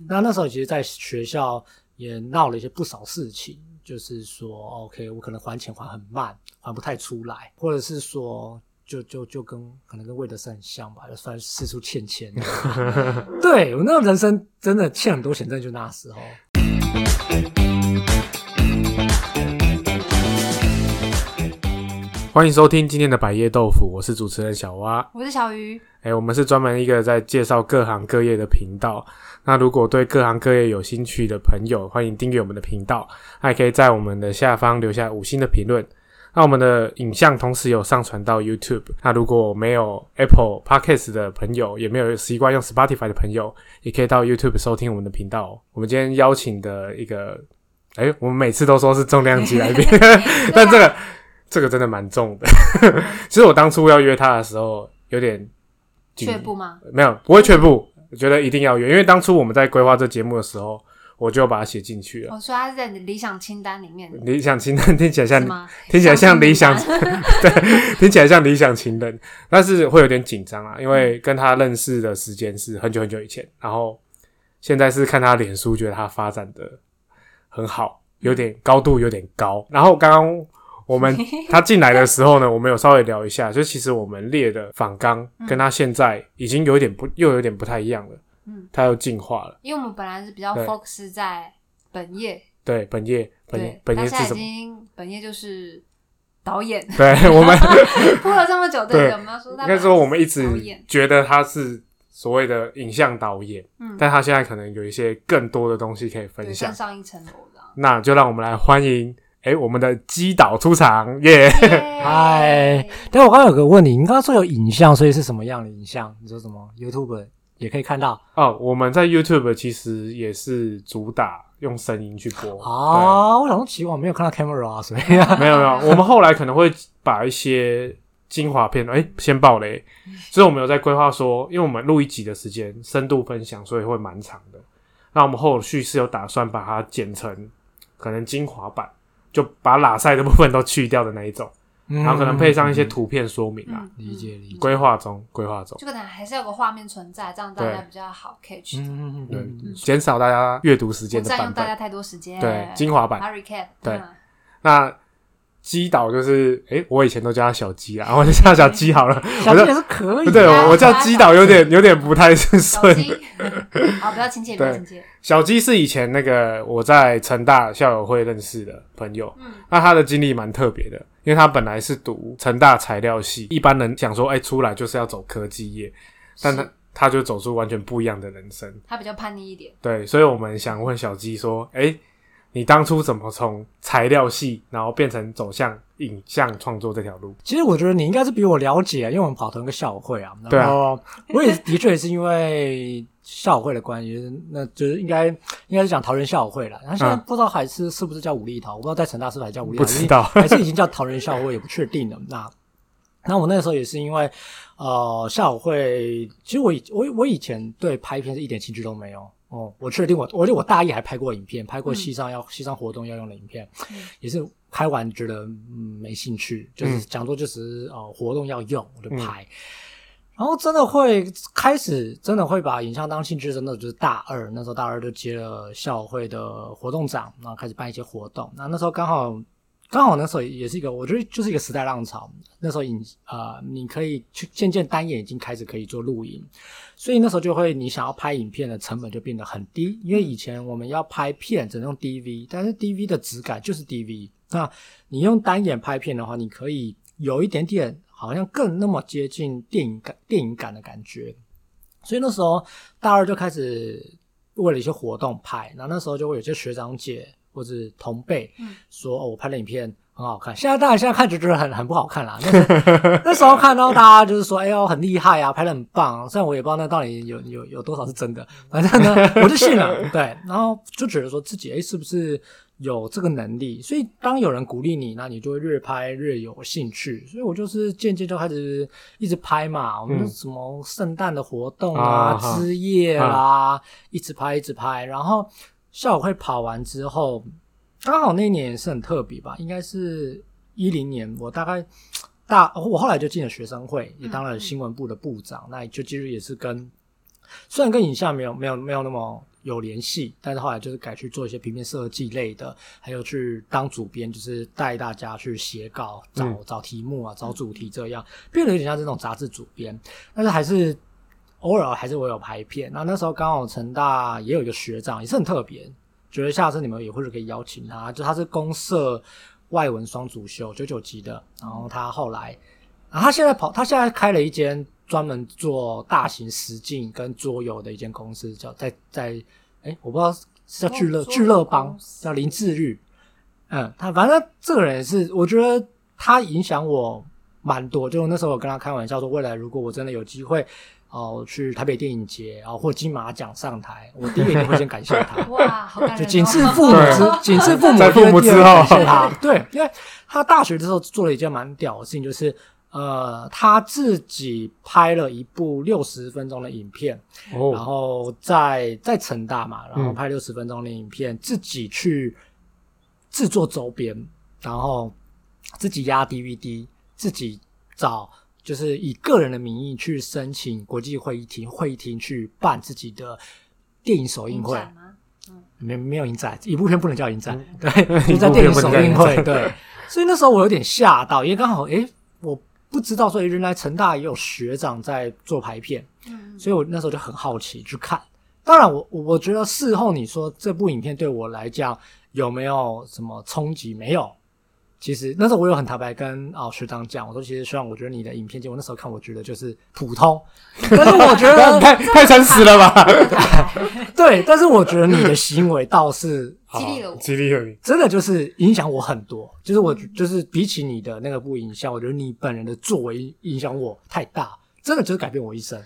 那那时候其实，在学校也闹了一些不少事情，就是说，OK，我可能还钱还很慢，还不太出来，或者是说，就就就跟可能跟魏德胜很像吧，就算四处欠钱。对我那个人生真的欠很多钱，真的就那时候。欢迎收听今天的百叶豆腐，我是主持人小蛙，我是小鱼。哎，我们是专门一个在介绍各行各业的频道。那如果对各行各业有兴趣的朋友，欢迎订阅我们的频道，还可以在我们的下方留下五星的评论。那我们的影像同时有上传到 YouTube。那如果没有 Apple Podcast 的朋友，也没有习惯用 Spotify 的朋友，也可以到 YouTube 收听我们的频道。我们今天邀请的一个，哎，我们每次都说是重量级来宾，但这个。这个真的蛮重的。其实我当初要约他的时候，有点却步吗？没有，不会却步。我觉得一定要有，因为当初我们在规划这节目的时候，我就把它写进去了。我说他是在你理想清单里面。理想清单听起来像听起来像理想，对，听起来像理想情人，但是会有点紧张啊，因为跟他认识的时间是很久很久以前，然后现在是看他脸书，觉得他发展的很好，有点高度有点高，然后刚刚。我们 他进来的时候呢，我们有稍微聊一下，就其实我们列的仿纲跟他现在已经有点不，又有点不太一样了。嗯，他又进化了。因为我们本来是比较 focus 在本业，对本业，本业，本业是什么？本业就是导演。对我们 播了这么久，对，我们要说，应该说我们一直觉得他是所谓的影像导演，嗯，但他现在可能有一些更多的东西可以分享，上一层楼的。那就让我们来欢迎。哎，我们的基导出场耶！嗨，但我刚刚有个问题，你刚刚说有影像，所以是什么样的影像？你说什么？YouTube 也可以看到哦。我们在 YouTube 其实也是主打用声音去播啊。我想说奇怪，没有看到 camera，啊所以 没有没有。我们后来可能会把一些精华片，哎，先爆雷。所以我们有在规划说，因为我们录一集的时间深度分享，所以会蛮长的。那我们后续是有打算把它剪成可能精华版。就把拉塞的部分都去掉的那一种，然后可能配上一些图片说明啊，理解理解。规划中，规划中，就可能还是有个画面存在，这样大家比较好 catch。嗯嗯对，减少大家阅读时间的版占用大家太多时间。对，精华版。recap。对，那。鸡岛就是，哎，我以前都叫他小鸡啊，我就叫他小鸡好了。小鸡也是可以。对，我叫鸡岛有点有点不太顺。好，不要亲切，不要亲切。小鸡是以前那个我在成大校友会认识的朋友，嗯，那他的经历蛮特别的，因为他本来是读成大材料系，一般人想说，哎，出来就是要走科技业，但他他就走出完全不一样的人生。他比较叛逆一点。对，所以我们想问小鸡说，哎。你当初怎么从材料系，然后变成走向影像创作这条路？其实我觉得你应该是比我了解，因为我们跑同一个校会啊。然后我也的确也是因为校会的关系，那就是应该应该是讲桃园校会了。然后现在不知道还是是不是叫武力桃，我不知道在成大是不是还叫武力桃，不知道还是已经叫桃园校会，也不确定了。那那我那个时候也是因为呃校会，其实我以我我以前对拍片是一点兴趣都没有。哦，我确定我，我觉得我大一还拍过影片，拍过西藏要西藏活动要用的影片，也是拍完觉得嗯没兴趣，就是讲座就是呃活动要用我就拍，然后真的会开始真的会把影像当兴趣，真的就是大二那时候大二就接了校会的活动长，然后开始办一些活动，那那时候刚好。刚好那时候也是一个，我觉得就是一个时代浪潮。那时候影啊，你可以去渐渐单眼已经开始可以做录影，所以那时候就会你想要拍影片的成本就变得很低。因为以前我们要拍片只能用 DV，但是 DV 的质感就是 DV。那你用单眼拍片的话，你可以有一点点好像更那么接近电影感、电影感的感觉。所以那时候大二就开始为了一些活动拍，然后那时候就会有些学长姐。或者同辈说哦，我拍的影片很好看。现在当然现在看就觉得很很不好看啦。那时候看到大家就是说，哎呦很厉害啊，拍的很棒。虽然我也不知道那到底有有有多少是真的，反正呢我就信了。对，然后就觉得说自己哎是不是有这个能力？所以当有人鼓励你，那你就会越拍越有兴趣。所以我就是渐渐就开始一直拍嘛。我们什么圣诞的活动啊、枝叶啦，一直拍一直拍，然后。校会跑完之后，刚好那一年也是很特别吧，应该是一零年，我大概大我后来就进了学生会，也当了新闻部的部长，那就其实也是跟虽然跟影像没有没有没有那么有联系，但是后来就是改去做一些平面设计类的，还有去当主编，就是带大家去写稿、找、嗯。找题目啊、找主题这样，变得有点像这种杂志主编，但是还是偶尔还是我有拍片。那那时候刚好成大也有一个学长，也是很特别，觉得下次你们也或者可以邀请他，就他是公社外文双主修九九级的，然后他后来，然后他现在跑，他现在开了一间专门做大型实境跟桌游的一间公司，叫在在哎，我不知道是叫聚乐聚乐帮叫林志玉，嗯，他反正这个人也是，我觉得他影响我蛮多，就那时候我跟他开玩笑说，未来如果我真的有机会。哦，去台北电影节，然后或金马奖上台，我第一个一定会先感谢他。哇，好感人、哦！就仅次父母之对，仅次父母，在父母之后感谢他。对，因为他大学的时候做了一件蛮屌的事情，就是呃，他自己拍了一部六十分钟的影片，然哦，后在在成大嘛，然后嗯拍六十分钟的影片，自己去制作周边，然后自己压 DVD，自己找。就是以个人的名义去申请国际会议厅，会议厅去办自己的电影首映会？没没有影展，一部片不能叫影展，嗯对，就在电影首映会，对，所以那时候我有点吓到，因为刚好诶，我不知道说诶原来成大也有学长在做排片，嗯，所以我那时候就很好奇去看。当然我，我我觉得事后你说这部影片对我来讲有没有什么冲击？没有。其实那时候我有很坦白跟哦学长讲，我说其实虽然我觉得你的影片，结果那时候看我觉得就是普通，但是我觉得太太诚实了吧？对，但是我觉得你的行为倒是 激励了我激励了你。真的就是影响我很多，就是我就是比起你的那个不影响，我觉得你本人的作为影响我太大，真的就是改变我一生。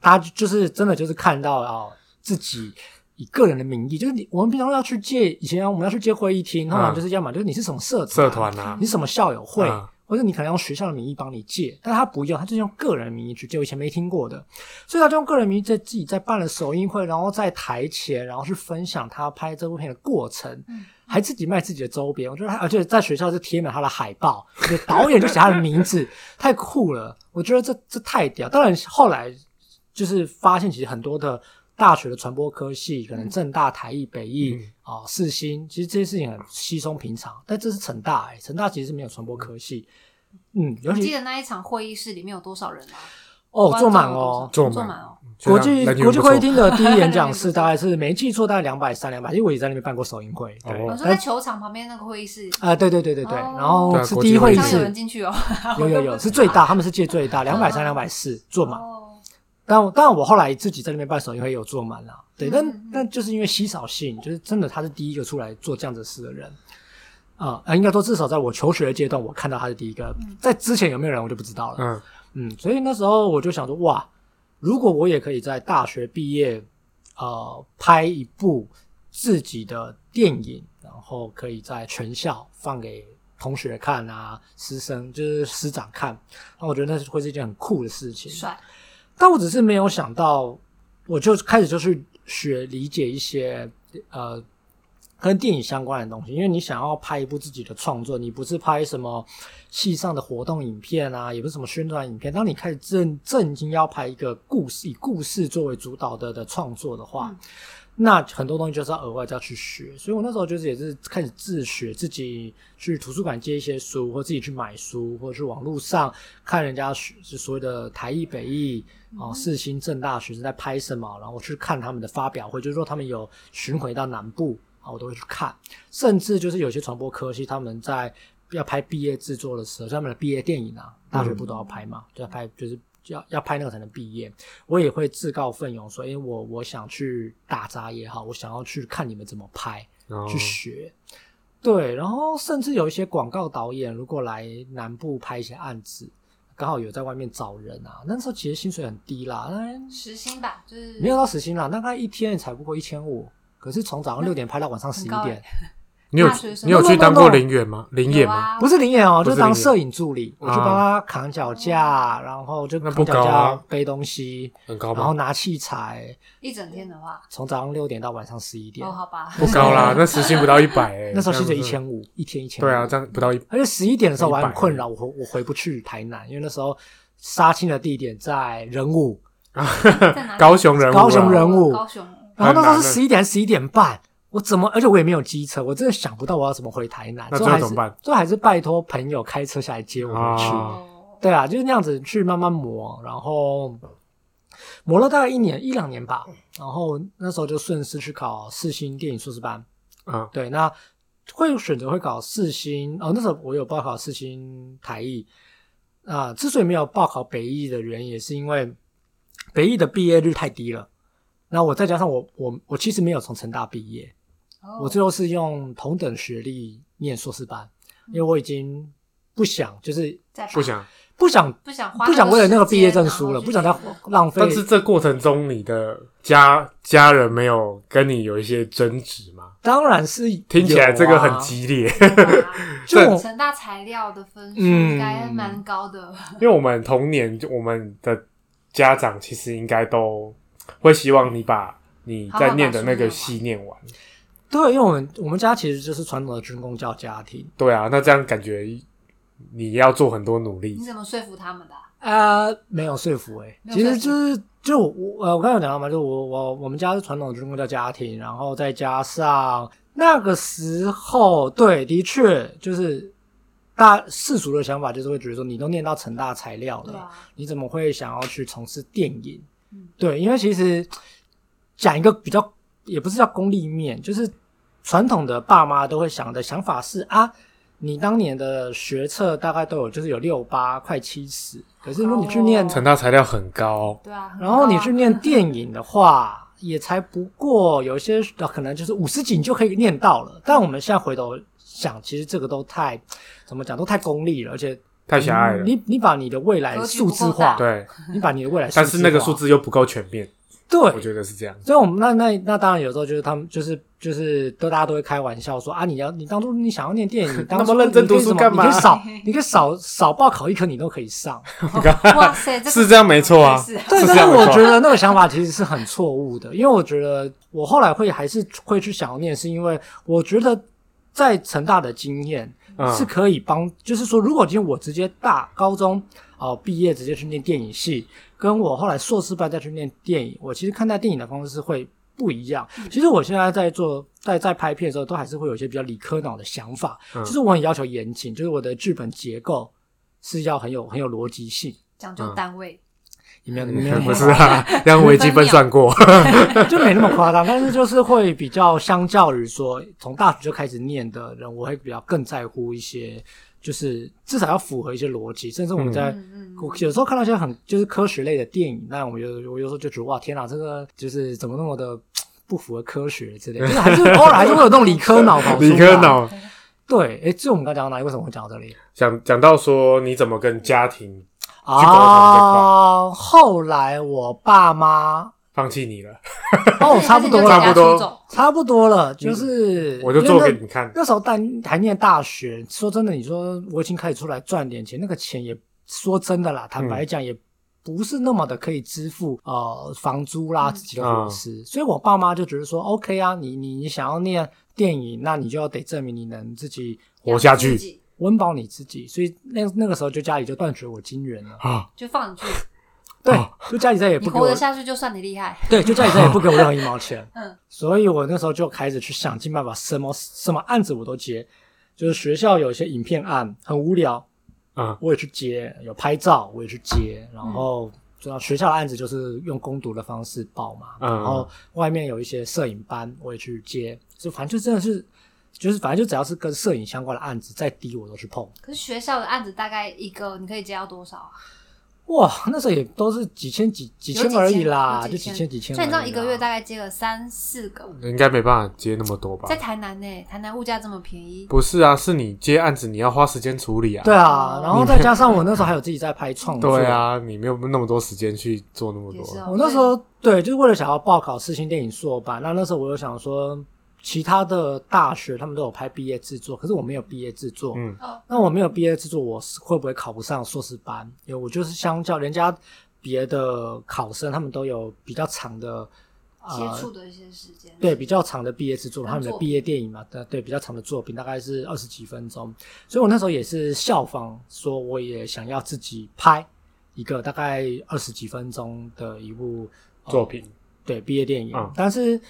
大家就是真的就是看到啊、自己以个人的名义，就是你我们平常要去借以前我们要去借会议厅，通常就是要么就是你是什么社团，社团啊你是什么校友会，嗯或者你可能用学校的名义帮你借，但他不用，他就是用个人名义去借。我以前没听过的，所以他就用个人名义在自己在办了首映会，然后在台前，然后去分享他拍这部片的过程，嗯还自己卖自己的周边。我觉得他，而且在学校是贴满他的海报，就导演就写他的名字，太酷了。我觉得这这太屌。当然后来就是发现，其实很多的大学的传播科系，可能正大、台艺、北艺嗯啊、世新，其实这些事情很稀松平常。但这是成大、欸，成大其实是没有传播科系。嗯，尤其你记得那一场会议室里面有多少人啊？哦，坐满哦。坐满坐满哦。国际国际会议厅的第一演讲室 大概是没记错，大概两百三两百，因为我也在那边办过首映会。我说在球场旁边那个会议室，啊、对对对对对，哦然后是第一会议国际会议这样有室人进去哦。有有有是最大，他们是借最大，两百三两百四坐满。哦但我当然我后来自己在那边办首映会也有做满了，对，但但就是因为稀少性，就是真的他是第一个出来做这样子事的人。啊、呃，应该说至少在我求学的阶段，我看到他是第一个，在之前有没有人我就不知道了。嗯，嗯，所以那时候我就想说，哇，如果我也可以在大学毕业，呃，拍一部自己的电影，然后可以在全校放给同学看啊，师生就是师长看，那我觉得那是会是一件很酷的事情。帅，但我只是没有想到，我就开始就去学理解一些呃跟电影相关的东西，因为你想要拍一部自己的创作，你不是拍什么戏上的活动影片啊，也不是什么宣传影片。当你开始正正经要拍一个故事，以故事作为主导的的创作的话，那很多东西就是要额外就要去学。所以我那时候就是也是开始自学，自己去图书馆借一些书，或自己去买书，或者去网络上看人家学就所谓的台艺、北艺。哦，世新、正大学生在拍什么，然后我去看他们的发表会，就是说他们有巡回到南部啊，我都会去看。甚至就是有些传播科系，他们在要拍毕业制作的时候，他们的毕业电影啊，大学部都要拍嘛，就要拍就是要要拍那个才能毕业。我也会自告奋勇说，诶，我我想去打杂也好，我想要去看你们怎么拍，哦去学。对，然后甚至有一些广告导演，如果来南部拍一些案子，刚好有在外面找人啊，那时候其实薪水很低啦，那时薪吧，就是没有到时薪啦，大概一天也才不过一千五。可是从早上六点 拍到晚上十一点，你有你有去当过零演吗？零演吗？不是零演哦，就是当摄影助理，我去啊帮他扛脚架，然后就那不扛脚架背东西，很高？然后拿器材，一整天的话，从早上六点到晚上十一点哦，，好吧，不高啦，那时薪不到一百哎。那时候薪水一千五，一天一千子。对啊，这样不到一。而且十一点的时候我还很困扰，我回我回不去台南，因为那时候杀青的地点在仁武，在哪 高雄人物啊高雄人物高雄，然后那时候是十一点还是十一点半，我怎么？而且我也没有机车，我真的想不到我要怎么回台南。那最后还是最后怎么办最后还是拜托朋友开车下来接我们去。对啊，就是那样子去慢慢磨，然后磨了大概一年一两年吧。然后那时候就顺势去考四星电影硕士班。嗯对，那会选择会考四星哦，那时候我有报考四星台艺啊、之所以没有报考北艺的原因，也是因为北艺的毕业率太低了。那我再加上我我我其实没有从成大毕业，哦我最后是用同等学历念硕士班，因为我已经不想就是再不想。不想不想花不想为了那个毕业证书了，不想再浪费但。是这过程中，你的家家人没有跟你有一些争执吗？当然是听起来这个很啊激烈，就我成大材料的分数嗯应该蛮高的，因为我们童年，就我们的家长其实应该都会希望你把你在念的那个系念完。对，因为我们我们家其实就是传统的军工教家庭，对啊，那这样感觉你要做很多努力你。怎么说服他们的啊？呃，没有说服诶、其实就是就我呃，我刚才有讲到嘛，就我我我们家是传统的军工教家庭，然后再加上那个时候，对，的确就是大世俗的想法就是会觉得说，你都念到成大材料了，啊，你怎么会想要去从事电影？嗯对，因为其实讲一个比较，也不是叫功利面，就是传统的爸妈都会想的想法是啊，你当年的学测大概都有就是有六八快七十，可是如果你去念，哦。成大材料很高，对啊，然后你去念电影的话，也才不过有一些呃可能就是五十几你就可以念到了，但我们现在回头想，其实这个都太怎么讲都太功利了，而且太狭隘了。你你把你的未来数字化，对，你把你的未来，但是那个数。字又不够全面，对，我觉得是这样。所以我们那那那当然有时候就是他们就是就是都大家都会开玩笑说啊，你要你当初你想要念电影，你 当初那么认真你可以什么读书干嘛你可以少 你可以少少报考一科，你都可以上。哇塞，这是这样没错啊对，但是我觉得那个想法其实是很错误的，因为我觉得我后来会还是会去想要念，是因为我觉得在成大的经验嗯是可以帮，就是说，如果今天我直接大高中哦、毕业直接去念电影系，跟我后来硕士班再去念电影，我其实看待电影的方式会不一样。其实我现在在做在在拍片的时候，都还是会有一些比较理科脑的想法，嗯。就是我很要求严谨，就是我的剧本结构是要很有很有逻辑性，讲究单位，也没有没有那么不是啊，让微积分算过。就没那么夸张，但是就是会比较相较于说从大学就开始念的人，我会比较更在乎一些，就是至少要符合一些逻辑，甚至我们在。嗯嗯，我有时候看到一些很就是科学类的电影，那我有我有时候就觉得哇天哪，这个就是怎么那么的不符合科学之类的，就是还是偶尔还是会有那种理科脑跑出来。理科脑对，诶，这我们刚讲到哪里？为什么会讲到这里？讲讲到说你怎么跟家庭沟通这块啊，后来我爸妈放弃你了，哦，差不多了，差不多差不多了，就是我就因为那做给你看。那时候大还念大学，说真的，你说我已经开始出来赚点钱，那个钱也说真的啦，坦白讲也不是那么的可以支付呃房租啦、嗯。自己的伙食，所以我爸妈就觉得说，OK 啊，你你你想要念电影，那你就要得证明你能自己活下去。温饱你自己，所以那那个时候就家里就断绝我金源了，啊，就放你去，对哦，就家里再也不给我活得下去就算你厉害。对，就家里再也不给我任何一毛钱。嗯，所以我那时候就开始去想尽办法，什么什么案子我都接。就是学校有一些影片案很无聊，嗯我也去接；有拍照我也去接。然后主要学校的案子就是用攻读的方式报嘛。嗯然后外面有一些摄影班我也去接，就反正就真的是，就是反正就只要是跟摄影相关的案子，再低我都去碰。可是学校的案子大概一个你可以接到多少啊？哇，那时候也都是几千几几有千而已啦，就几千千几千而已啦。所以你知道一个月大概接了三四个，应该没办法接那么多吧在？台南呢，台南物价这么便宜，不是啊，是你接案子你要花时间处理啊。对啊哦，然后再加上我那时候还有自己在拍创作。对，啊，你没有那么多时间去做那么多。我那时候对，就是为了想要报考四星电影硕班。那那时候我就想说，其他的大学他们都有拍毕业制作，可是我没有毕业制作。嗯。哦，那我没有毕业制作，我是会不会考不上硕士班？因为我就是相较人家别的考生，他们都有比较长的接呃触的一些时间，对比较长的毕业制作，他们的毕业电影嘛，对对，比较长的作品大概是二十几分钟，所以我那时候也是效仿，说我也想要自己拍一个大概二十几分钟的一部、呃作品。对，毕业电影。嗯。但是，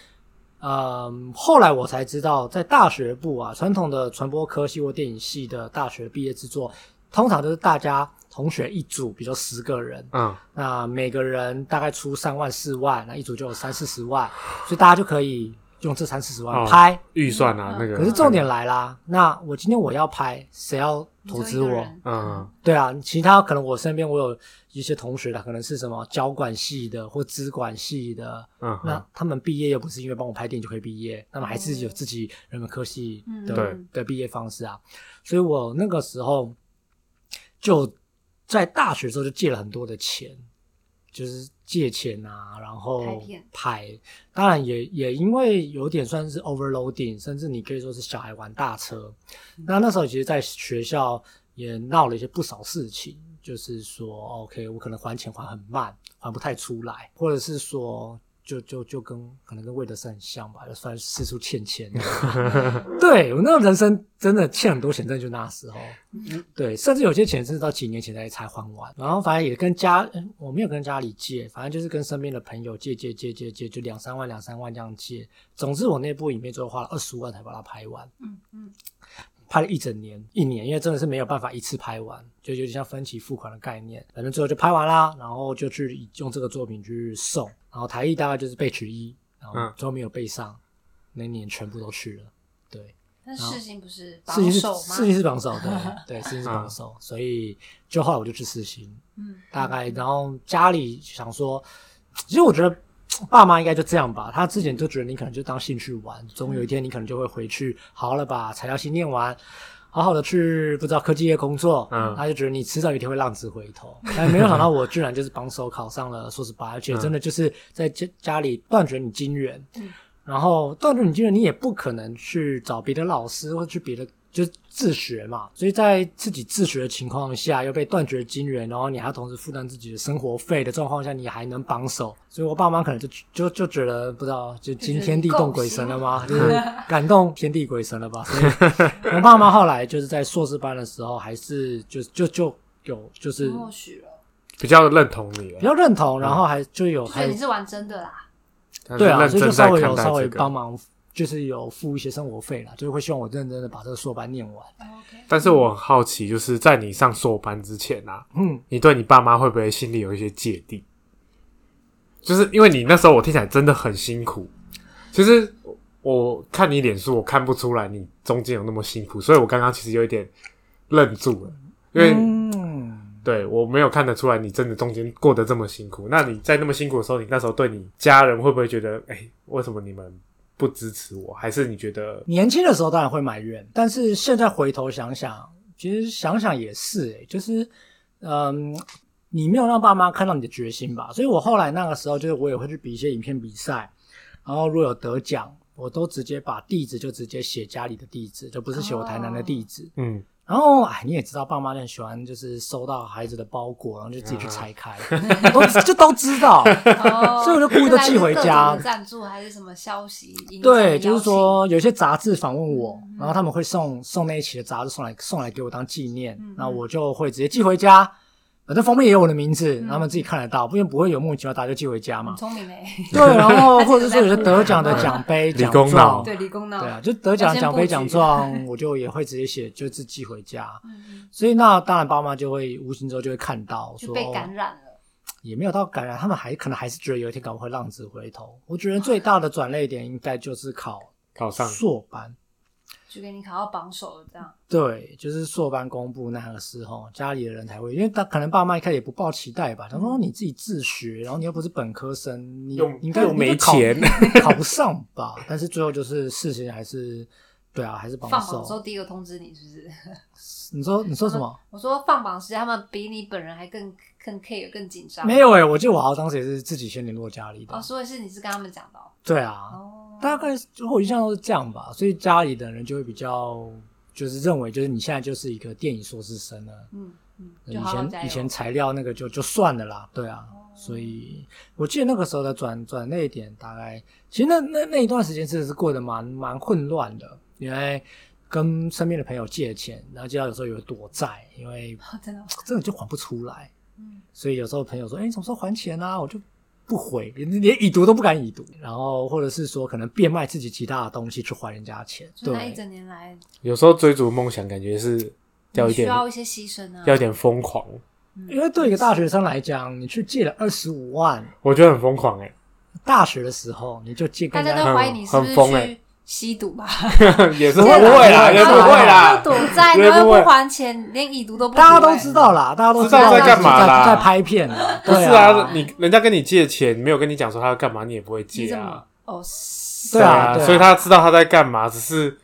嗯，后来我才知道，在大学部啊，传统的传播科系或电影系的大学毕业制作，通常都是大家同学一组，比如说十个人，嗯。那每个人大概出三万四万，那一组就有三四十万，所以大家就可以用这三四十万哦拍。预算啊，那个。可是重点来啦，那我今天我要拍，谁要投资我？嗯，对啊，其他可能我身边我有一些同学的，可能是什么交管系的或资管系的，嗯那他们毕业又不是因为帮我拍电影就可以毕业，那么还是有自己人文科系的、的毕业方式啊。所以我那个时候就在大学的时候就借了很多的钱，就是借钱啊，然后拍。当然也也因为有点算是 overloading，甚至你可以说是小孩玩大车。那那时候其实，在学校也闹了一些不少事情，就是说，OK，我可能还钱还很慢，还不太出来，或者是说，就就就跟可能跟魏德胜很像吧，就算四处欠钱。对我那个人生真的欠很多钱，真的就那时候。对，甚至有些钱甚至到几年前才才还完。然后反正也跟家，嗯我没有跟家里借，反正就是跟身边的朋友借借借借借，就两三万两三万这样借。总之我那部影片最后花了二十五万才把它拍完。嗯嗯，拍了一整年，一年，因为真的是没有办法一次拍完，就有点像分期付款的概念。反正最后就拍完啦，然后就去用这个作品去送，然后台艺大概就是备取一，然后嗯最后没有备上，那年全部都去了。对，但世新不是世新是榜首吗？世新是榜首，对 对，世新是榜首，所以就后来我就去世新，嗯，大概然后家里想说，其实我觉得 爸妈应该就这样吧，他之前就觉得你可能就当兴趣玩，总有一天你可能就会回去好好的把材料系念完。好好的去不知道科技业工作，嗯。他就觉得你迟早有一天会浪子回头，但没有想到我居然就是榜首考上了硕士班，而且真的就是在家家里断绝你金源，嗯。然后断绝你金源，你也不可能去找别的老师或去别的就自学嘛，所以在自己自学的情况下，又被断绝金源，然后你还要同时负担自己的生活费的状况下，你还能榜首，所以我爸妈可能就就就觉得不知道就惊天地动鬼神了吗？就 是感动天地鬼神了吧？所以我爸妈后来就是在硕士班的时候，还是就就就有就是默许了，比较认同你了。比，较认同，然后还就有还就觉得你是玩真的啦。对啊，所以就真在看稍微有稍微帮忙，就是有付一些生活费啦，就是会希望我认真的把这个硕班念完。但是我很好奇，就是在你上硕班之前啊，嗯，你对你爸妈会不会心里有一些芥蒂？就是因为你那时候我听起来真的很辛苦。其实我看你脸书，我看不出来你中间有那么辛苦，所以我刚刚其实有一点愣住了，因为、嗯，对我没有看得出来你真的中间过得这么辛苦。那你在那么辛苦的时候，你那时候对你家人会不会觉得，哎、为什么你们不支持我？还是你觉得，年轻的时候当然会埋怨，但是现在回头想想，其实想想也是、欸，就是，嗯，你没有让爸妈看到你的决心吧？所以我后来那个时候，就是我也会去比一些影片比赛，然后如果有得奖，我都直接把地址就直接写家里的地址，就不是写我台南的地址。嗯，然后，哎，你也知道，爸妈很喜欢就是收到孩子的包裹，然后就自己去拆开，都就都知道。哦 所以我就故意都寄回家赞助还是什么消息？对，就是说有些杂志访问我，嗯然后他们会送送那一期的杂志送来送来给我当纪念，嗯那我就会直接寄回家。反正封面也有我的名字，嗯他们自己看得到，因为不会有莫名其妙大家就寄回家嘛很。聪明诶，对，然后或者是说有些得奖的 奖杯、理奖状，对理工脑，对啊，就得奖奖杯、奖状，我就也会直接写，就是寄回家。嗯，所以那当然爸妈就会无形中就会看到说，就被感染了。也没有到感染，他们还可能还是觉得有一天搞不好会浪子回头。我觉得最大的转捩点应该就是考考上硕班。就给你考到榜首了，这样。对，就是硕班公布那个时候，家里的人才会，因为他可能爸妈一开始也不抱期待吧，他说你自己自学，然后你又不是本科生，你又应该又没钱 考不上吧？但是最后就是事情还是，对啊，还是榜放榜的时候首。第一个通知你，是不是？你说你说什么？我说放榜时间，他们比你本人还更更 care 更紧张。没有诶、我记得我好像当时也是自己先联络家里的。哦，所以是你是跟他们讲的哦。对啊，哦，大概就我印象都是这样吧，所以家里的人就会比较就是认为，就是你现在就是一个电影硕士生了。嗯嗯，以。前以前材料那个就就算了啦，对啊，所以我记得那个时候的转转那一点大概，其实那那那一段时间真的是过得蛮蛮混乱的，因为跟身边的朋友借钱，然后接到有时候有躲债，因为真的，真的就还不出来，嗯，所以有时候朋友说，哎、你什么时候还钱啊？我就不不回，连连已读都不敢已读，然后或者是说可能变卖自己其他的东西去还人家钱，对，一整年来，有时候追逐梦想，感觉是要一你需点要一些牺牲啊。要一点疯狂，因为对一个大学生来讲，你去借了二十五万，我觉得很疯狂哎、大学的时候你就借大家家都怀疑你是不是吸毒吧？也是不不会会啦，也不会啦。赌，债，绝不会然后又不还钱，连已读都不读大家都欸。知道啦，大家都知道在在干嘛啦。在在拍片啦，不是啊，你人家跟你借钱，没有跟你讲说他要干嘛，你也不会借啊。哦，是对啊对啊所以他知道他在干嘛，只是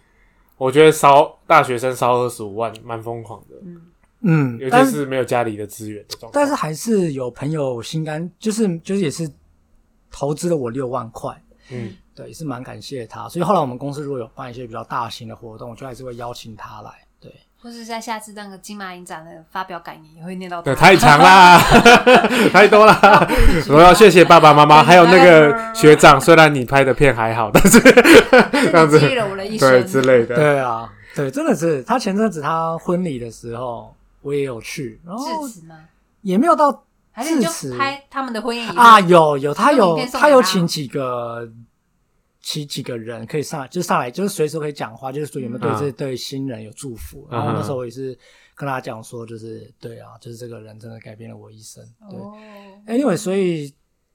我觉得烧大学生烧二十五万蛮疯狂的，嗯。尤，其是没有家里的资源的状况。但是还是有朋友心甘，就是就是也是投资了我六万块，嗯，对，也是蛮感谢他。所以后来我们公司如果有办一些比较大型的活动，我就还是会邀请他来。对，或是在下次那个金马影展的发表感言也会念到对，太长啦，太多啦。我要谢谢爸爸妈妈，还有那个学长。虽然你拍的片还好，但是 这样子了我的一对生。之类的，对啊，对，真的是他前阵子他婚礼的时候，我也有去，然后致辞吗？也没有到还是你就致辞拍他们的婚宴啊，有有他有他有他请几个。请几个人可以上来，就上来，就是随时可以讲话，就是说有没有对嗯这对新人有祝福。嗯然后那时候我也是跟他讲说，就是对啊，就是这个人真的改变了我一生。对，哦，Anyway，所以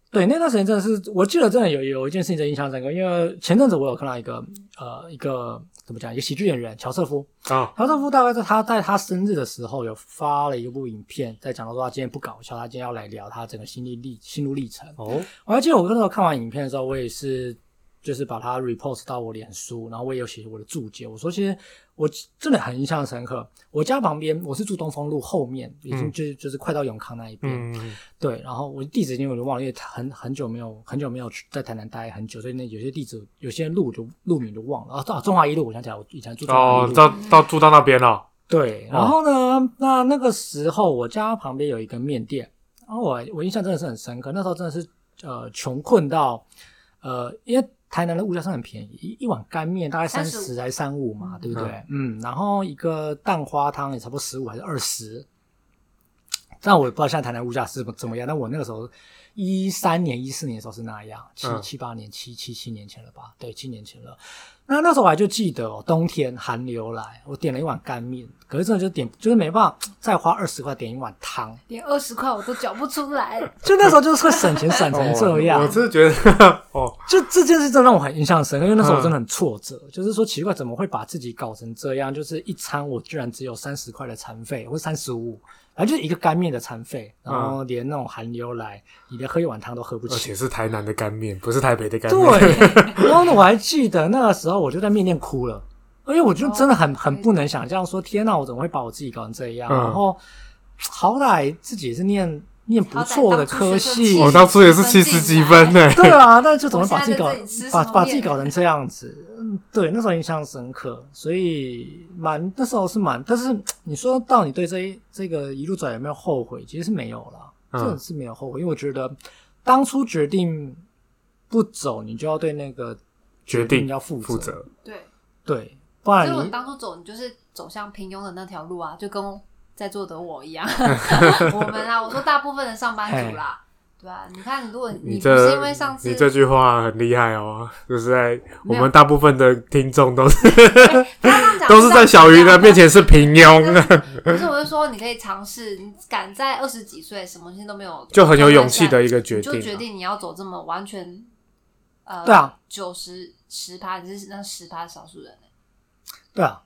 对那段时间真的是，我记得真的有有一件事情真的印象深刻，因为前阵子我有看到一个呃一个怎么讲，一个喜剧演员乔瑟夫，啊，乔瑟夫大概在他在他生日的时候有发了一部影片，在讲到说他今天不搞笑，他今天要来聊他整个心历历心路历程。哦，我还记得我那时候看完影片的时候，我也是就是把它 repost 到我脸书，然后我也有写我的注解。我说其实我真的很印象深刻，我家旁边我是住东风路后面，已经嗯就是就是快到永康那一边。嗯，对，然后我地址已经有点忘了，因为很很久没有很久没有去在台南待很久，所以那有些地址有些路就路名就忘了。啊，啊中华一路，我想起来，我以前住哦。到到住到那边了，对，然后呢，那那个时候我家旁边有一个面店，然后我我印象真的是很深刻，那时候真的是呃穷困到呃，因为台南的物价是很便宜，一一碗干面大概三十35还三五嘛，对不对？嗯，然后一个蛋花汤也差不多十五还是二十。但我也不知道现在台南物价是怎么怎么样，但我那个时候一三年、一四年的时候是那样，七嗯七八年、七七七年前了吧？对，七年前了。那那时候我还就记得哦，冬天寒流来，我点了一碗干面，可是真的就点就是没办法再花二十块点一碗汤，连二十块我都缴不出来。就那时候就是会省钱省成这样。哦我真的觉得哦，就这件事真的让我很印象深刻，因为那时候我真的很挫折，就是说奇怪怎么会把自己搞成这样？就是一餐我居然只有三十块的餐费，或三十五，然后就是一个干面的餐费，然后连那种寒流来，你连喝一碗汤都喝不起。而且。是台南的干面，不是台北的干面，对，然后呢，我还记得那个时候我就在面店哭了，因为我就真的很哦很不能想象说，天哪，我怎么会把我自己搞成这样？嗯。然后好歹自己也是念念不错的科系，我当初也是七十几分呢，对啊，但是就怎么把自己搞把把自己搞成这样子？嗯，对，那时候印象深刻，所以蛮那时候是蛮，但是你说到你对这一这个一路走来有没有后悔？其实是没有啦，嗯真的是没有后悔，因为我觉得当初决定不走，你就要对那个决定要负负责，对，对，不所以我然你当初走，你就是走向平庸的那条路啊，就跟在座的我一样。我们啊，我说大部分的上班族啦，对啊，你看，如果你你不是这因为上次你这句话很厉害哦，就是在我们大部分的听众都是 都是在小鱼的面前是平庸。的，不是，我是说你可以尝试，你敢在二十几岁什么东西都没有，就很有勇气的一个决定啊。就决定你要走这么完全，呃，对啊，九十十趴，你是那十趴少数人欸。对啊，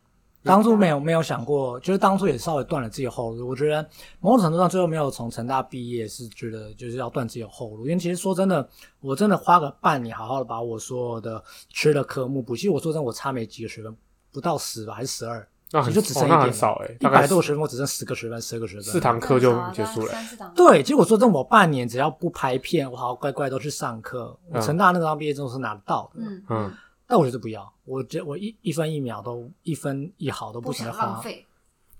当初没有没有想过，就是当初也稍微断了自己的后路。我觉得某种程度上，最后没有从成大毕业，是觉得就是要断自己的后路。因为其实说真的，我真的花个半年，好好的把我所有的缺的科目补。其实我说真的，我差没几个学分，不到十吧，还是十二，那很只剩一点少哎，一大概百多个学分，我只剩十个学分，十二个学分。四堂课就结束了。对，结果说真的，我半年只要不拍片，我好好乖乖都去上课，我嗯成大那张毕业证是拿得到的。嗯嗯，但我觉得不要，我这我一一分一秒都一分一毫都不想浪。费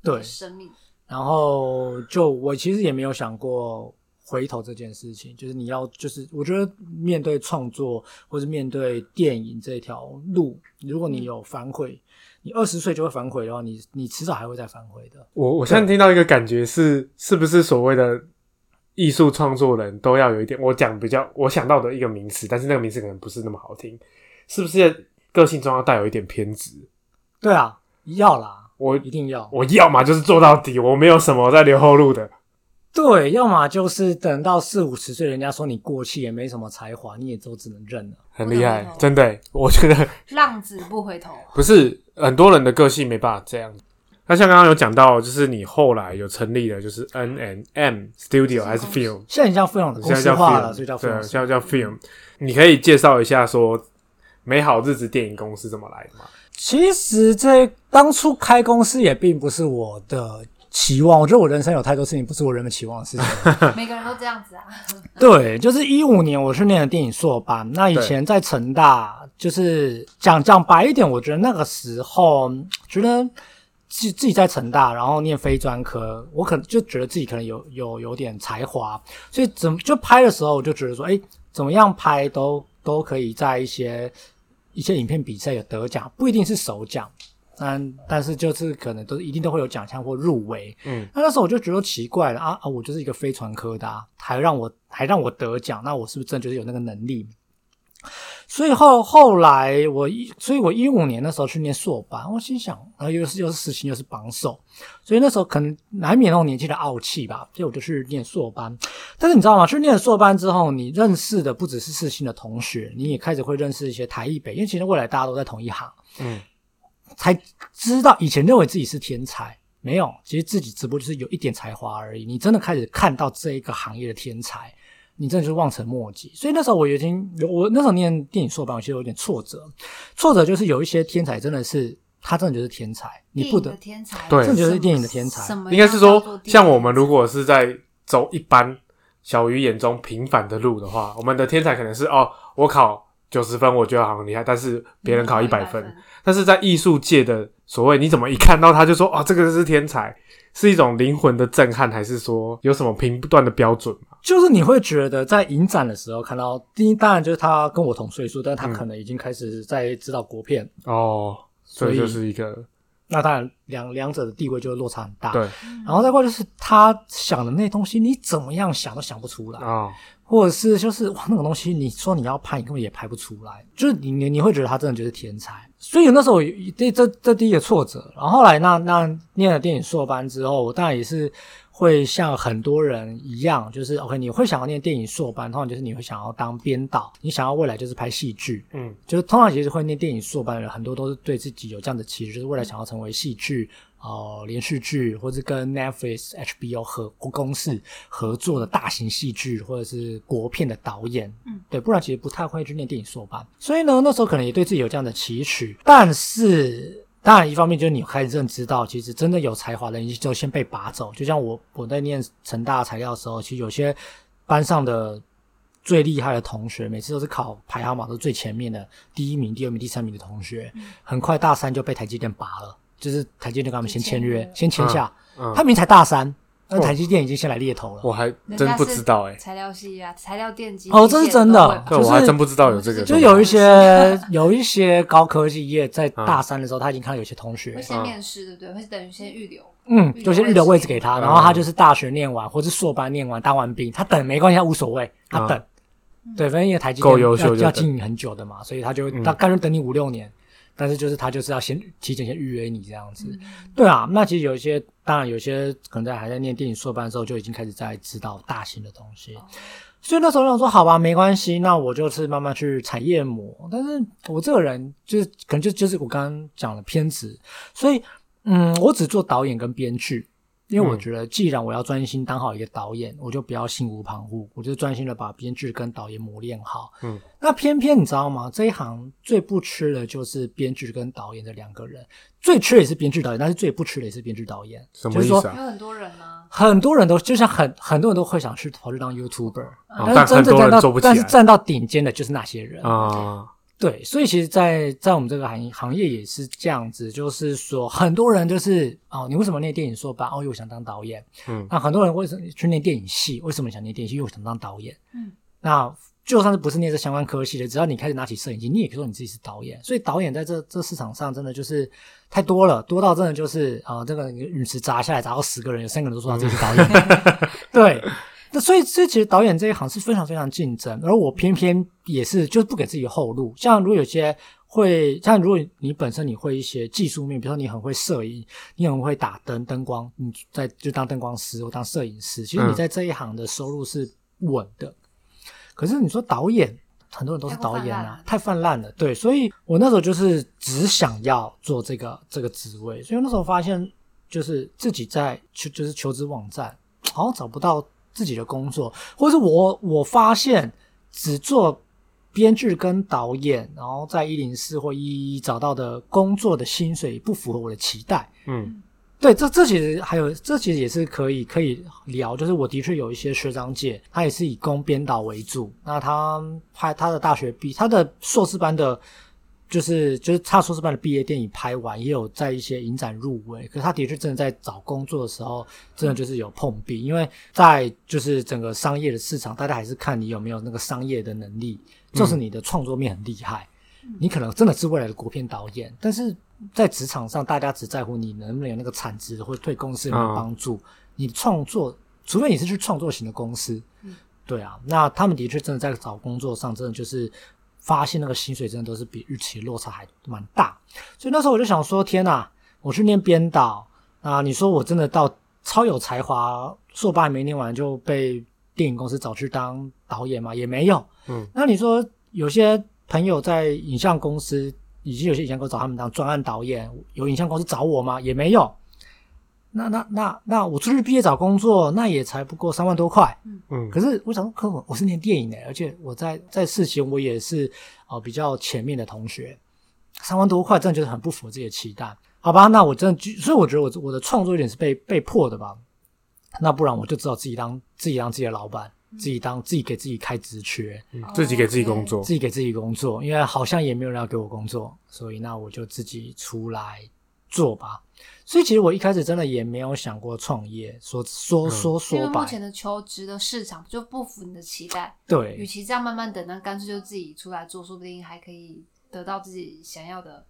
对，生命，然后就我其实也没有想过回头这件事情，就是你要就是我觉得面对创作或者面对电影这条路，如果你有反悔，你二十岁就会反悔的话，你你迟早还会再反悔的。我我现在听到一个感觉是，是不是所谓的艺术创作人都要有一点，我讲比较我想到的一个名词，但是那个名词可能不是那么好听，是不是个性中要带有一点偏执？对啊，要啦，我一定要。我要嘛就是做到底，我没有什么在留后路的。对，要么就是等到四五十岁，人家说你过气，也没什么才华，你也都只能认了。很厉害真的欸，我觉得 浪子不回头，不是很多人的个性没办法这样。那像刚刚有讲到，就是你后来有成立了，就是 N N M Studio 还是 Film，现在叫费用的公现在叫司化了，Film，所以叫费对，用。现在叫 Film。你可以介绍一下说美好日子电影公司怎么来的吗？其实这当初开公司也并不是我的期望，我觉得我人生有太多事情不是我原本期望的事情。每个人都这样子啊。对，就是一五年我去念的电影硕班，那以前在成大，就是讲讲白一点，我觉得那个时候嗯觉得自自己在成大，然后念非专科，我可能就觉得自己可能有有有点才华，所以怎么就拍的时候，我就觉得说，哎，怎么样拍都都可以在一些一些影片比赛有得奖，不一定是首奖。但但是就是可能都一定都会有奖项或入围，嗯，那那时候我就觉得奇怪了啊啊！我就是一个非传科的、啊，还让我还让我得奖，那我是不是真的就是有那个能力？所以后后来我一，所以我一五年那时候去念硕班，我心想，然后又是又是实习又是榜首，所以那时候可能难免那种年纪的傲气吧，所以我就去念硕班。但是你知道吗？去念了硕班之后，你认识的不只是世新的同学，你也开始会认识一些台艺北，因为其实未来大家都在同一行，嗯，才知道以前认为自己是天才，没有，其实自己只不过就是有一点才华而已。你真的开始看到这一个行业的天才，你真的就是望尘莫及。所以那时候我已经，我那时候念电影硕班，我其实有点挫折。挫折就是有一些天才真的是他真的就是天才，你不得电影的天才，对这就是电影的天才应该是说像我们如果是在走一般小鱼眼中平凡的路的话，我们的天才可能是哦，我考九十分，我觉得好厉害，但是别人考一百分。但是在艺术界的所谓，你怎么一看到他就说哦，这个是天才，是一种灵魂的震撼，还是说有什么评断的标准吗？就是你会觉得在影展的时候看到，第一当然就是他跟我同岁数，但是他可能已经开始在指导国片，哦，所以就是一个那当然两两者的地位就落差很大。对。然后再过就是他想的那东西，你怎么样想都想不出来，哦，或者是就是哇那种东西，你说你要拍，你根本也拍不出来，就是你你你会觉得他真的就是天才。所以那时候我这这这第一个挫折，然后后来那那念了电影硕班之后，我当然也是会像很多人一样，就是 OK，你会想要念电影硕班，通常就是你会想要当编导，你想要未来就是拍戏剧，嗯就是通常其实会念电影硕班的人，很多都是对自己有这样的期许，就是未来想要成为戏剧、呃连续剧，或是跟 Netflix、HBO 合公司合作的大型戏剧，或者是国片的导演。嗯，对，不然其实不太会去念电影硕班。所以呢，那时候可能也对自己有这样的期许，但是。当然，一方面就是你开始认知到，其实真的有才华的人就先被拔走。就像我我在念成大材料的时候，其实有些班上的最厉害的同学，每次都是考排行榜都最前面的第一名、第二名、第三名的同学，很快大三就被台积电拔了，就是台积电跟他们先签约，先签下。嗯他明明才大三，那哦。台积电已经先来猎头了。我还真不知道哎、材料系啊，材料电机哦这是真的？对就是我还真不知道有这个就有一些 有一些高科技业在大三的时候，他已经看到有些同学。会，先面试，对不对？会等于先预留。嗯，就先预留位置给他，嗯。然后他就是大学念完或是硕班念完当完兵，他等没关系，他无所谓，他等。对，反正因为台积电够优秀要就要经营很久的嘛，所以他就嗯。他干脆等你五六年，但是就是他就是要先提前先预约你这样子。嗯对啊，那其实有一些，当然有些可能在还在念电影硕班的时候就已经开始在知道大型的东西，所以那时候我想说，好吧，没关系，那我就是慢慢去踩业磨。但是我这个人就是可能就就是我刚刚讲的偏执，所以嗯，我只做导演跟编剧。因为我嗯觉得，既然我要专心当好一个导演，我就不要心无旁骛，我就专心的把编剧跟导演磨练好。嗯，那偏偏你知道吗？这一行最不吃的就是编剧跟导演的两个人，最吃的也是编剧导演，但是最不吃的也是编剧导演。什么就是说意思啊？有很多人呢，很多人都就像很很多人都会想去跑去当 YouTuber，、哦但是真正站到但是站到顶尖的就是那些人。啊，对，所以其实在，在我们这个行行业也是这样子，就是说很多人就是哦，你为什么念电影硕班？哦，因为我想当导演。嗯那很多人为什么去念电影系？为什么想念电影系？因为我想当导演。嗯，那就算是不是念这相关科系的，只要你开始拿起摄影机，你也可以说你自己是导演。所以导演在这这市场上真的就是太多了，多到真的就是啊、呃这个陨石砸下来砸到十个人，有三个人都说他自己是导演。对，那所以，所以其实导演这一行是非常非常竞争，而我偏偏也是就是不给自己后路。像如果有些会，像如果你本身你会一些技术面，比如说你很会摄影，你很会打灯灯光，你在就当灯光师或当摄影师，其实你嗯在这一行的收入是稳的。可是你说导演，很多人都是导演啊太泛滥了。对，所以我那时候就是只想要做这个这个职位，所以那时候发现就是自己在求就是求职网站好像找不到自己的工作，或是我我发现只做编剧跟导演，然后在一零四或一一找到的工作的薪水不符合我的期待。嗯对，这这其实还有，这其实也是可以可以聊。就是我的确有一些学长姐，他也是以工编导为主。那他拍他的大学毕，他的硕士班的，就是就是他硕士班的毕业电影拍完，也有在一些影展入围。可是他的确真的在找工作的时候，真的就是有碰壁，因为在就是整个商业的市场，大家还是看你有没有那个商业的能力，就是你的创作面很厉害。你可能真的是未来的国片导演，但是在职场上，大家只在乎你能不能有那个产值，或对公司有没有帮助。你创作，除非你是去创作型的公司，对啊，那他们的确真的在找工作上，真的就是发现那个薪水真的都是比预期落差还蛮大。所以那时候我就想说，天哪，我去念编导啊！你说我真的到超有才华，硕班还没念完就被电影公司找去当导演吗？也没有。嗯，那你说有些朋友在影像公司，以及有些影像公司找他们当专案导演，有影像公司找我吗？也没有。那那那那我出去毕业找工作，那也才不过三万多块。嗯可是我想说，可我我是念电影的，而且我在在事前我也是呃比较前面的同学，三万多块真的就是很不符合自己的期待。好吧，那我真的就，所以我觉得我我的创作有点是被被迫的吧。那不然我就只好自己当自己当自己的老板，自己当自己给自己开职缺，嗯自己给自己工作自，己给自己工作，因为好像也没有人要给我工作，所以那我就自己出来做吧。所以其实我一开始真的也没有想过创业，说说说因说白，为目前的求职的市场就不符你的期待，对。与对其这样慢慢等，那干脆就自己出来做，说不定还可以得到自己想要的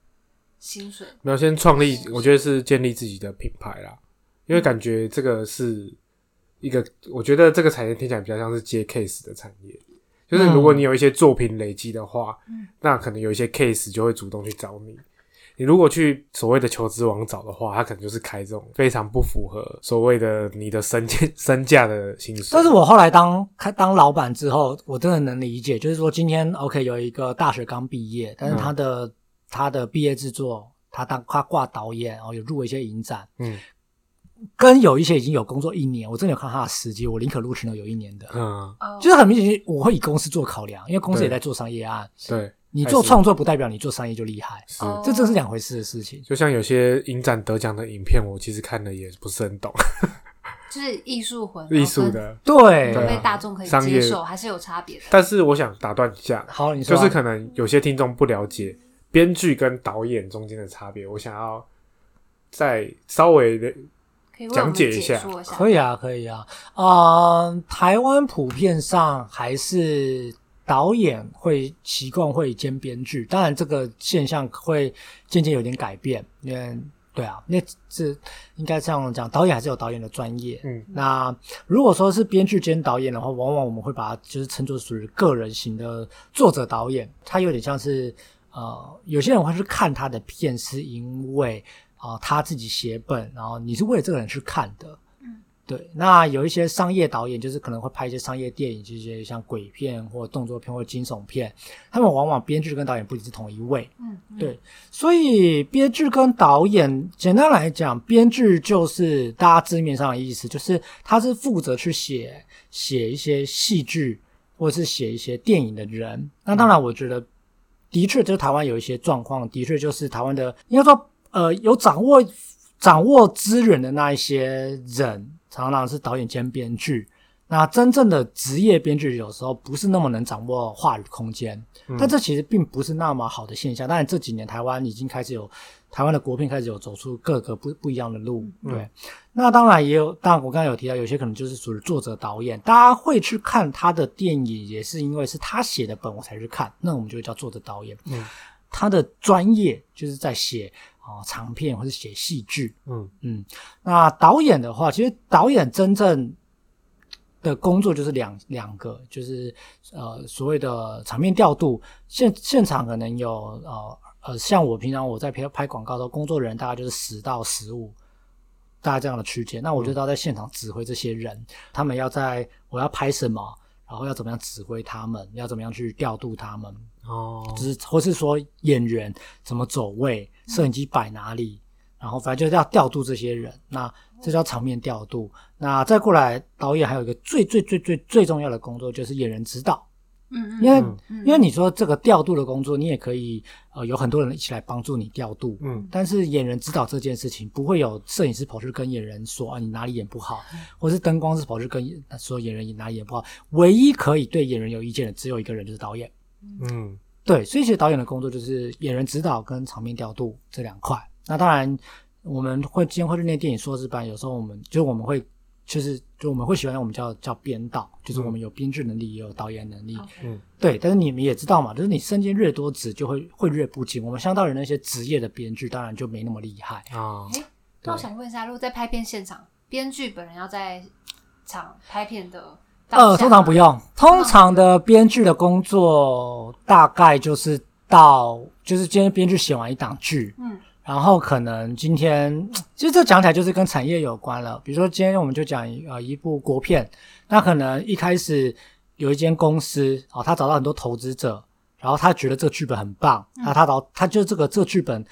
薪水。没有先创立，我觉得是建立自己的品牌啦，因为感觉这个是一个，我觉得这个产业听起来比较像是接 case 的产业，就是如果你有一些作品累积的话，嗯。那可能有一些 case 就会主动去找你。你如果去所谓的求职网找的话，他可能就是开这种非常不符合所谓的你的身价 身价的薪水。但是我后来当开当老板之后，我真的能理解，就是说今天 OK 有一个大学刚毕业，但是他的、他的毕业制作，他当他挂导演，然后有入围一些影展，嗯。跟有一些已经有工作一年，我真的有看他的时机，我宁可录取了有一年的，嗯，哦。就是很明显我会以公司做考量，因为公司也在做商业案，对，你做创作不代表你做商业就厉害，这真是两回事的事情。就像有些影展得奖的影片，我其实看的也不是很懂，就是艺术魂，艺术的。对，跟被大众可以商业接受，还是有差别的。但是我想打断一下，好，你说啊、就是可能有些听众不了解编剧跟导演中间的差别，我想要再稍微的讲解一下说一下。可以啊，可以啊。啊，台湾普遍上还是导演会习惯会兼编剧，当然这个现象会渐渐有点改变。因为对啊，那这应该这样讲，导演还是有导演的专业。嗯那如果说是编剧兼导演的话，往往我们会把它就是称作属于个人型的作者导演，他有点像是呃，有些人会去看他的片，是因为啊、他自己写本，然后你是为了这个人去看的。嗯，对。那有一些商业导演，就是可能会拍一些商业电影，这些像鬼片或动作片或惊悚片，他们往往编剧跟导演不一定是同一位。嗯，嗯对，所以编剧跟导演，简单来讲，编剧就是大家字面上的意思，就是他是负责去写写一些戏剧或者是写一些电影的人。那当然，我觉得的确就是台湾有一些状况，的确就是台湾的应该说呃有掌握掌握资源的那一些人，常常是导演兼编剧。那真正的职业编剧有时候不是那么能掌握话语空间，但这其实并不是那么好的现象。当然这几年台湾已经开始有台湾的国片开始有走出各个不不一样的路，对。那当然也有，当然我刚才有提到，有些可能就是属于作者导演，大家会去看他的电影，也是因为是他写的本我才去看，那我们就叫作者导演。嗯，他的专业就是在写啊、长片或者写戏剧，嗯。嗯，那导演的话，其实导演真正的工作就是两两个，就是呃所谓的场面调度，现现场可能有呃呃，像我平常我在拍拍广告的时候，工作人员大概就是十到十五，大概这样的区间。那我就要在现场指挥这些人，他们要在我要拍什么，然后要怎么样指挥他们，要怎么样去调度他们，哦，就是或是说演员怎么走位，摄影机摆哪里，然后反正就是要调度这些人。那这叫场面调度。那再过来，导演还有一个最最最最最重要的工作就是演员指导。嗯嗯，因为、嗯因为你说这个调度的工作，你也可以呃有很多人一起来帮助你调度。嗯但是演员指导这件事情，不会有摄影师跑去跟演员说啊你哪里演不好，或是灯光师跑去跟说演员哪里演不好。唯一可以对演员有意见的只有一个人，就是导演。嗯对，所以其实导演的工作就是演员指导跟场面调度这两块。那当然，我们会今天会去念电影硕士班，有时候我们就是我们会就是就我们会喜欢我们叫叫编导，就是我们有编剧能力，也有导演能力。嗯对，但是你们也知道嘛，就是你身兼越多职，就会会越不精。我们相当于那些职业的编剧，当然就没那么厉害。啊，哎，那我想问一下，如果在拍片现场，编剧本人要在场拍片的当呃，通常不。用，通常的编剧的工作大概就是到，就是今天编剧写完一档剧，嗯然后可能今天，其实这讲起来就是跟产业有关了。比如说今天我们就讲一呃一部国片，那可能一开始有一间公司哦，他找到很多投资者，然后他觉得这个剧本很棒，那他找他就这个这个剧本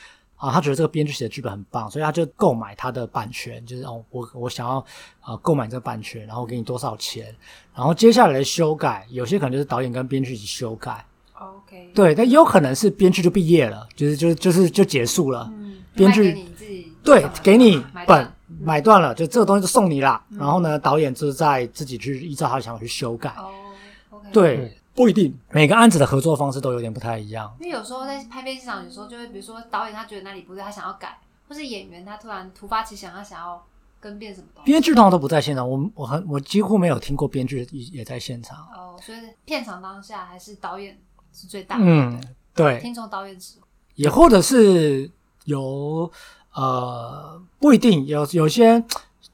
啊，他觉得这个编剧写的剧本很棒，所以他就购买他的版权，就是哦我我想要啊购买这个版权，然后给你多少钱，然后接下来的修改，有些可能就是导演跟编剧一起修改，，OK，，对，但也有可能是编剧就毕业了，就是就是就是就结束了。嗯，编剧你自己对给你买本买断了，就这个东西就送你啦。嗯然后呢，导演就是在自己去依照他的想法去修改。哦，OK，对，不一定每个案子的合作方式都有点不太一样。因为有时候在拍片现场，有时候就会，比如说导演他觉得哪里不对，他想要改，或是演员他突然突发奇想，他想要跟变什么东西。编剧通常都不在现场，我我很我几乎没有听过编剧也也在现场。哦，所以片场当下还是导演是最大的，嗯，对，听从导演指挥。也或者是有呃不一定有有些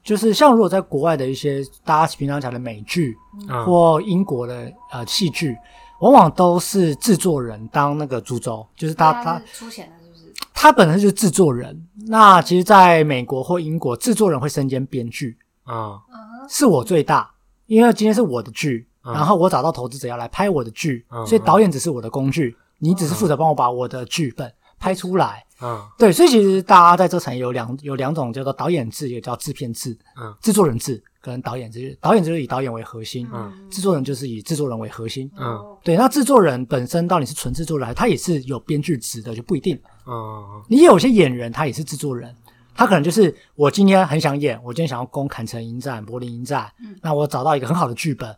就是像如果在国外的一些大家平常讲的美剧，啊或英国的呃戏剧，往往都是制作人当那个主轴，就是他他出钱的，是不是？他本身就是制作人。那其实，在美国或英国，制作人会身兼编剧，啊嗯，是我最大，因为今天是我的剧，嗯然后我找到投资者要来拍我的剧，嗯所以导演只是我的工具，你只是负责帮我把我的剧本拍出来。啊对，所以其实大家在这产业有两有两种叫做导演制，也叫制片制，嗯制作人制跟导演制。导演就是以导演为核心，嗯制作人就是以制作人为核心。嗯哦对，那制作人本身到底是纯制作人，他也是有编剧职的，就不一定。嗯你有些演员，他也是制作人，他可能就是我今天很想演，我今天想要攻坎城影展、柏林影展，嗯那我找到一个很好的剧本，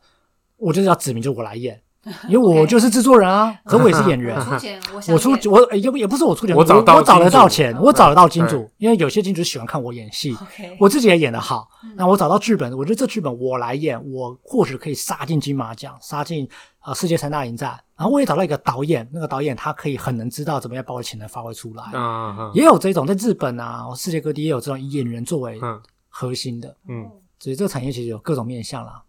我就是要指明就是我来演，因为我就是制作人啊，可我也是演员我。出钱，我想我出我呃也不也不是我出钱，我找我找得到钱，我找得到金主，因为有些金主喜欢看我演戏，我自己也演得好嗯。那我找到剧本，我觉得这剧本我来演，我或许可以杀进金马奖，杀进呃世界三大影展。然后我也找到一个导演，那个导演他可以很能知道怎么样把我的潜能发挥出来。啊也有这种在日本啊，世界各地也有这种以演员作为嗯核心的，嗯所以这个产业其实有各种面向啦。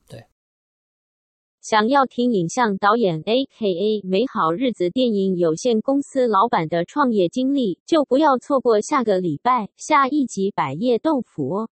想要听影像导演 A.K.A 美好日子电影有限公司老板的创业经历，就不要错过下个礼拜下一集《百叶豆腐》哦。